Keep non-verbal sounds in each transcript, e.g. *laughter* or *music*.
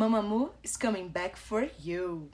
Mamamoo is coming back for you.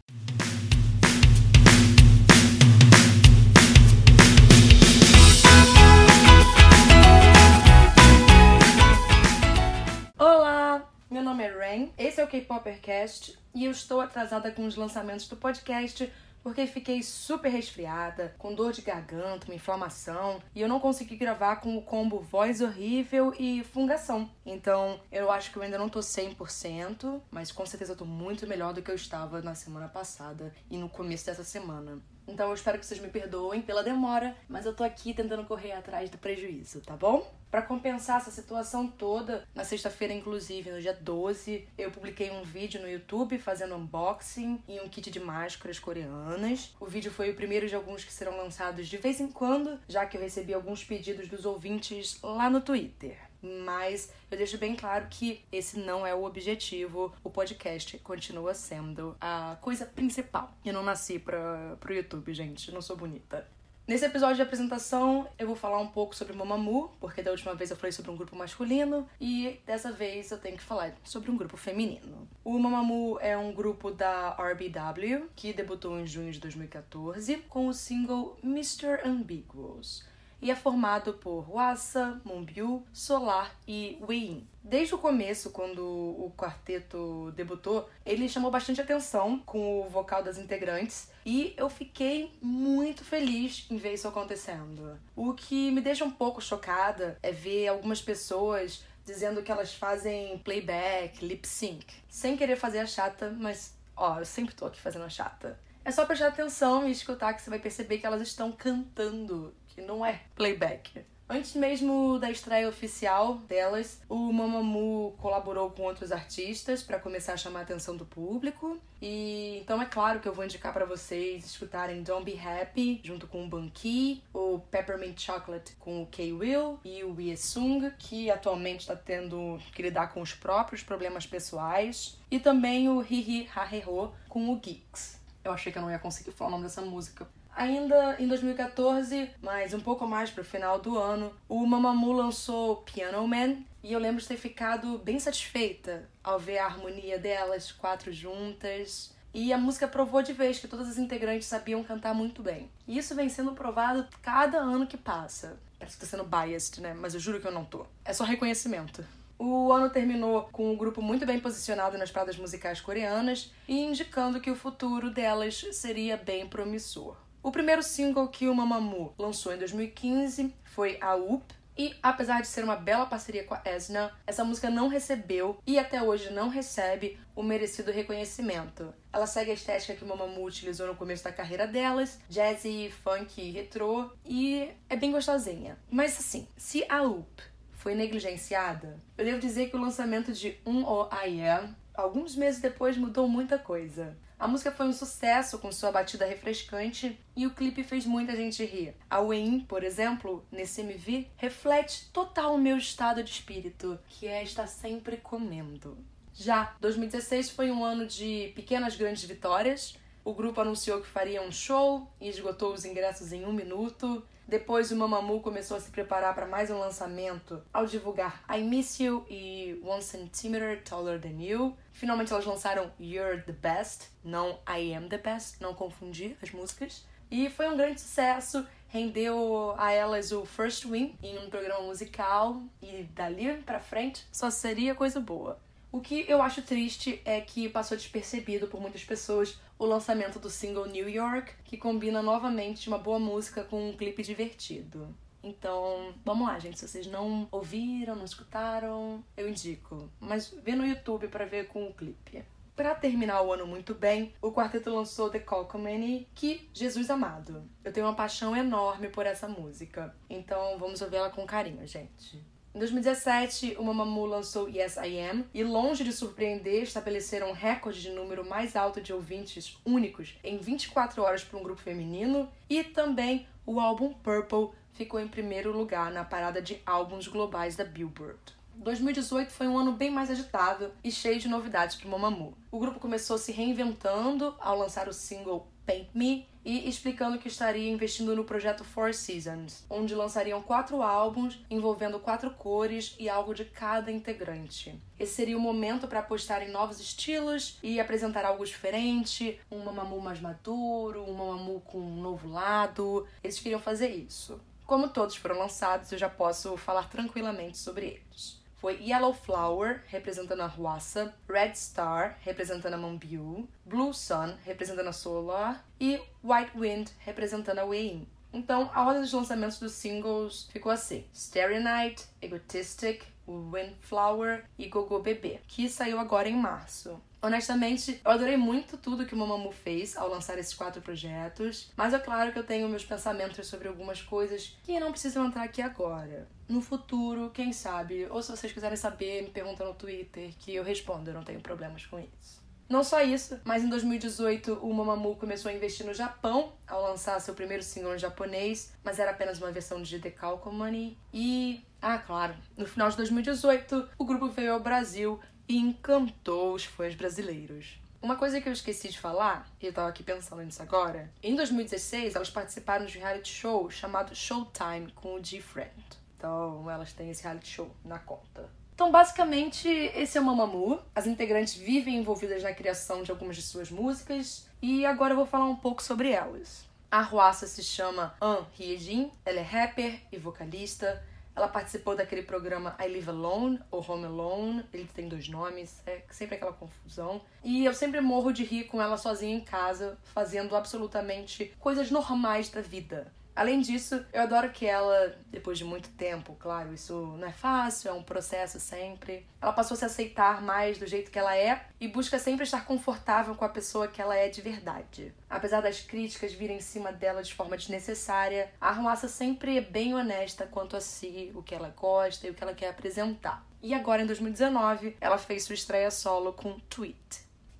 Olá, meu nome é Rain, esse é o K-Poppercast e eu estou atrasada com os lançamentos do podcast porque fiquei super resfriada, com dor de garganta, uma inflamação, e eu não consegui gravar com o combo voz horrível e fungação. Então, eu acho que eu ainda não tô 100%, mas com certeza eu tô muito melhor do que eu estava na semana passada e no começo dessa semana. Então eu espero que vocês me perdoem pela demora, mas eu tô aqui tentando correr atrás do prejuízo, tá bom? Para compensar essa situação toda, na sexta-feira, inclusive, no dia 12, eu publiquei um vídeo no YouTube fazendo unboxing e um kit de máscaras coreanas. O vídeo foi o primeiro de alguns que serão lançados de vez em quando, já que eu recebi alguns pedidos dos ouvintes lá no Twitter mas eu deixo bem claro que esse não é o objetivo. O podcast continua sendo a coisa principal. Eu não nasci pra, pro YouTube, gente. Não sou bonita. Nesse episódio de apresentação, eu vou falar um pouco sobre Mamamoo, porque da última vez eu falei sobre um grupo masculino e dessa vez eu tenho que falar sobre um grupo feminino. O Mamamoo é um grupo da RBW que debutou em junho de 2014 com o single Mr. Ambiguous e é formado por Wasa, Moonbyu, Solar e Wei. Desde o começo, quando o quarteto debutou, ele chamou bastante atenção com o vocal das integrantes e eu fiquei muito feliz em ver isso acontecendo. O que me deixa um pouco chocada é ver algumas pessoas dizendo que elas fazem playback, lip sync, sem querer fazer a chata, mas ó, eu sempre tô aqui fazendo a chata. É só prestar atenção e escutar que você vai perceber que elas estão cantando que não é playback. Antes mesmo da estreia oficial delas, o Mamamoo colaborou com outros artistas para começar a chamar a atenção do público. E então é claro que eu vou indicar para vocês escutarem Don't Be Happy junto com o Banki, o Peppermint Chocolate com o K-Will e o Sung, que atualmente está tendo que lidar com os próprios problemas pessoais, e também o Hihi Haheho com o Geeks. Eu achei que eu não ia conseguir falar o nome dessa música Ainda em 2014, mas um pouco mais para o final do ano, o Mamamoo lançou Piano Man e eu lembro de ter ficado bem satisfeita ao ver a harmonia delas quatro juntas. E a música provou de vez que todas as integrantes sabiam cantar muito bem. E isso vem sendo provado cada ano que passa. Parece que tá sendo biased, né? Mas eu juro que eu não tô. É só reconhecimento. O ano terminou com um grupo muito bem posicionado nas paradas musicais coreanas e indicando que o futuro delas seria bem promissor. O primeiro single que o Mamamoo lançou em 2015 foi a Up, e apesar de ser uma bela parceria com a Esna, essa música não recebeu e até hoje não recebe o merecido reconhecimento. Ela segue a estética que Mamamoo utilizou no começo da carreira delas, jazzy, funk e retrô, e é bem gostosinha. Mas assim, se a Up foi negligenciada, eu devo dizer que o lançamento de Um O I Am, alguns meses depois, mudou muita coisa. A música foi um sucesso com sua batida refrescante e o clipe fez muita gente rir. A Wayne, por exemplo, nesse MV, reflete total o meu estado de espírito, que é estar sempre comendo. Já 2016 foi um ano de pequenas grandes vitórias. O grupo anunciou que faria um show e esgotou os ingressos em um minuto. Depois, o Mamamoo começou a se preparar para mais um lançamento ao divulgar I Miss You e One Centimeter Taller Than You. Finalmente, elas lançaram You're the Best, não I Am the Best, não confundir as músicas. E foi um grande sucesso, rendeu a elas o First Win em um programa musical e dali para frente só seria coisa boa. O que eu acho triste é que passou despercebido por muitas pessoas o lançamento do single New York, que combina novamente uma boa música com um clipe divertido. Então, vamos lá, gente. Se vocês não ouviram, não escutaram, eu indico. Mas vê no YouTube para ver com o clipe. Para terminar o ano muito bem, o quarteto lançou The Cockamany, que Jesus amado. Eu tenho uma paixão enorme por essa música. Então, vamos ouvir ela com carinho, gente. Em 2017, o Mamamoo lançou Yes I Am e, longe de surpreender, estabeleceram um recorde de número mais alto de ouvintes únicos em 24 horas para um grupo feminino e também o álbum Purple ficou em primeiro lugar na parada de álbuns globais da Billboard. 2018 foi um ano bem mais agitado e cheio de novidades para o Mamamoo. O grupo começou se reinventando ao lançar o single Paint Me e explicando que estaria investindo no projeto Four Seasons, onde lançariam quatro álbuns envolvendo quatro cores e algo de cada integrante. Esse seria o momento para apostar em novos estilos e apresentar algo diferente, um Mamamoo mais maduro, um Mamamoo com um novo lado. Eles queriam fazer isso. Como todos foram lançados, eu já posso falar tranquilamente sobre eles foi Yellow Flower, representando a Huasa, Red Star, representando a Mambiu, Blue Sun, representando a Solar, e White Wind, representando a Wei Então, a ordem dos lançamentos dos singles ficou assim: Starry Night, Egotistic, Windflower e Gogo Bebê, que saiu agora em março. Honestamente, eu adorei muito tudo que o Mamamoo fez ao lançar esses quatro projetos, mas é claro que eu tenho meus pensamentos sobre algumas coisas que não precisam entrar aqui agora. No futuro, quem sabe, ou se vocês quiserem saber, me perguntam no Twitter que eu respondo, eu não tenho problemas com isso. Não só isso, mas em 2018 o Mamamoo começou a investir no Japão ao lançar seu primeiro single em japonês, mas era apenas uma versão de The Money. E, ah, claro, no final de 2018 o grupo veio ao Brasil e encantou os fãs brasileiros. Uma coisa que eu esqueci de falar, e eu tava aqui pensando nisso agora, em 2016 elas participaram de um reality show chamado Showtime com o G-Friend. Então elas têm esse reality show na conta. Então, basicamente, esse é o Mamamoo. As integrantes vivem envolvidas na criação de algumas de suas músicas e agora eu vou falar um pouco sobre elas. A Ruassa se chama An Hyejin, ela é rapper e vocalista. Ela participou daquele programa I Live Alone ou Home Alone. Ele tem dois nomes, é sempre aquela confusão. E eu sempre morro de rir com ela sozinha em casa, fazendo absolutamente coisas normais da vida. Além disso, eu adoro que ela, depois de muito tempo, claro, isso não é fácil, é um processo sempre, ela passou a se aceitar mais do jeito que ela é e busca sempre estar confortável com a pessoa que ela é de verdade. Apesar das críticas virem em cima dela de forma desnecessária, a Arruaça sempre é bem honesta quanto a si, o que ela gosta e o que ela quer apresentar. E agora, em 2019, ela fez sua estreia solo com Tweet.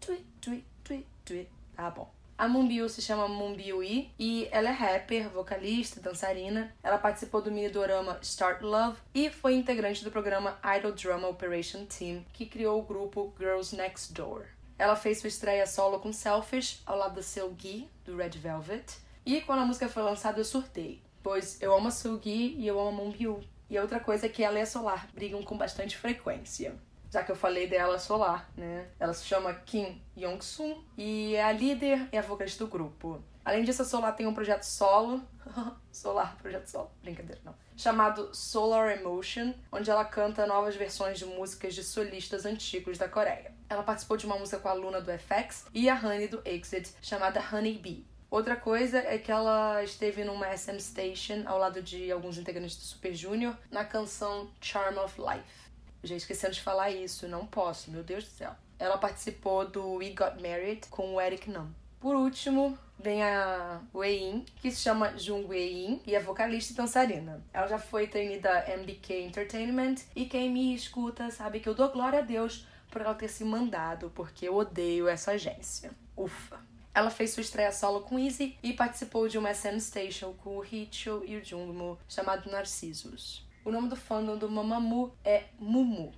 Tweet, tweet, tweet, tweet. Tá bom. A Mumbiu se chama Mumbiui e ela é rapper, vocalista, dançarina. Ela participou do mini dorama Start Love e foi integrante do programa Idol Drama Operation Team, que criou o grupo Girls Next Door. Ela fez sua estreia solo com Selfish ao lado da Seulgi, do Red Velvet. E quando a música foi lançada, eu surtei, pois eu amo a Seulgi e eu amo a Mumbiu. E outra coisa é que ela e a Solar brigam com bastante frequência já que eu falei dela solar, né? Ela se chama Kim Yong-sun e é a líder e a vocalista do grupo. Além disso, a Solar tem um projeto solo, *laughs* Solar, projeto solo, brincadeira, não, chamado Solar Emotion, onde ela canta novas versões de músicas de solistas antigos da Coreia. Ela participou de uma música com a Luna do FX e a Honey do Exit, chamada Honey Bee. Outra coisa é que ela esteve numa SM Station ao lado de alguns integrantes do Super Junior na canção Charm of Life. Já esquecendo de falar isso, não posso, meu Deus do céu. Ela participou do We Got Married com o Eric Nam. Por último, vem a Wei-in, que se chama Jung Wei-in e é vocalista e dançarina. Ela já foi trainee da MBK Entertainment e quem me escuta sabe que eu dou glória a Deus por ela ter se mandado, porque eu odeio essa agência. Ufa! Ela fez sua estreia solo com Easy e participou de uma SM Station com o Hicho e o Jungmo chamado Narcissus. O nome do fandom do Mamamoo é Mumu.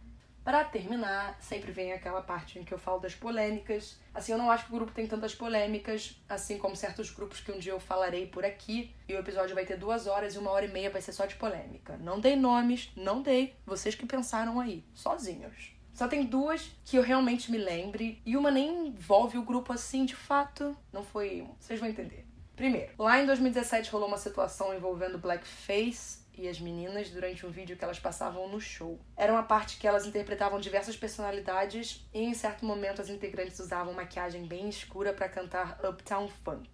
Para terminar, sempre vem aquela parte em que eu falo das polêmicas. Assim, eu não acho que o grupo tem tantas polêmicas, assim como certos grupos que um dia eu falarei por aqui. E o episódio vai ter duas horas e uma hora e meia vai ser só de polêmica. Não dei nomes, não dei. Vocês que pensaram aí, sozinhos. Só tem duas que eu realmente me lembre. E uma nem envolve o grupo assim, de fato. Não foi. Vocês vão entender. Primeiro, lá em 2017 rolou uma situação envolvendo blackface e as meninas durante um vídeo que elas passavam no show. Era uma parte que elas interpretavam diversas personalidades e em certo momento as integrantes usavam maquiagem bem escura para cantar Uptown Funk.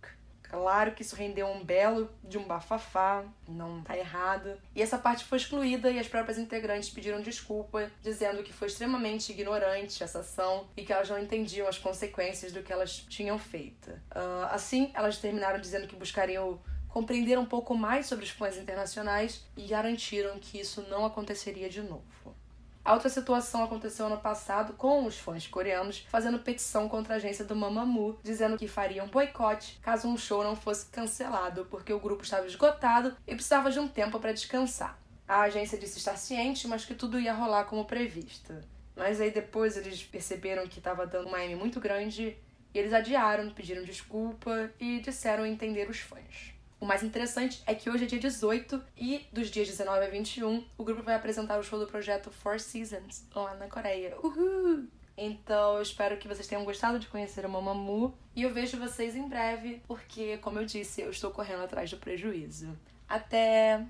Claro que isso rendeu um belo de um bafafá, não tá errado. E essa parte foi excluída e as próprias integrantes pediram desculpa, dizendo que foi extremamente ignorante essa ação e que elas não entendiam as consequências do que elas tinham feito. Uh, assim, elas terminaram dizendo que buscariam compreenderam um pouco mais sobre os fãs internacionais e garantiram que isso não aconteceria de novo. A outra situação aconteceu ano passado com os fãs coreanos fazendo petição contra a agência do Mamamoo, dizendo que fariam boicote caso um show não fosse cancelado porque o grupo estava esgotado e precisava de um tempo para descansar. A agência disse estar ciente, mas que tudo ia rolar como previsto. Mas aí depois eles perceberam que estava dando uma M muito grande e eles adiaram, pediram desculpa e disseram entender os fãs. O mais interessante é que hoje é dia 18 e dos dias 19 a 21 o grupo vai apresentar o show do projeto Four Seasons lá na Coreia. Uhul! Então eu espero que vocês tenham gostado de conhecer o Mamamoo e eu vejo vocês em breve, porque, como eu disse, eu estou correndo atrás do prejuízo. Até!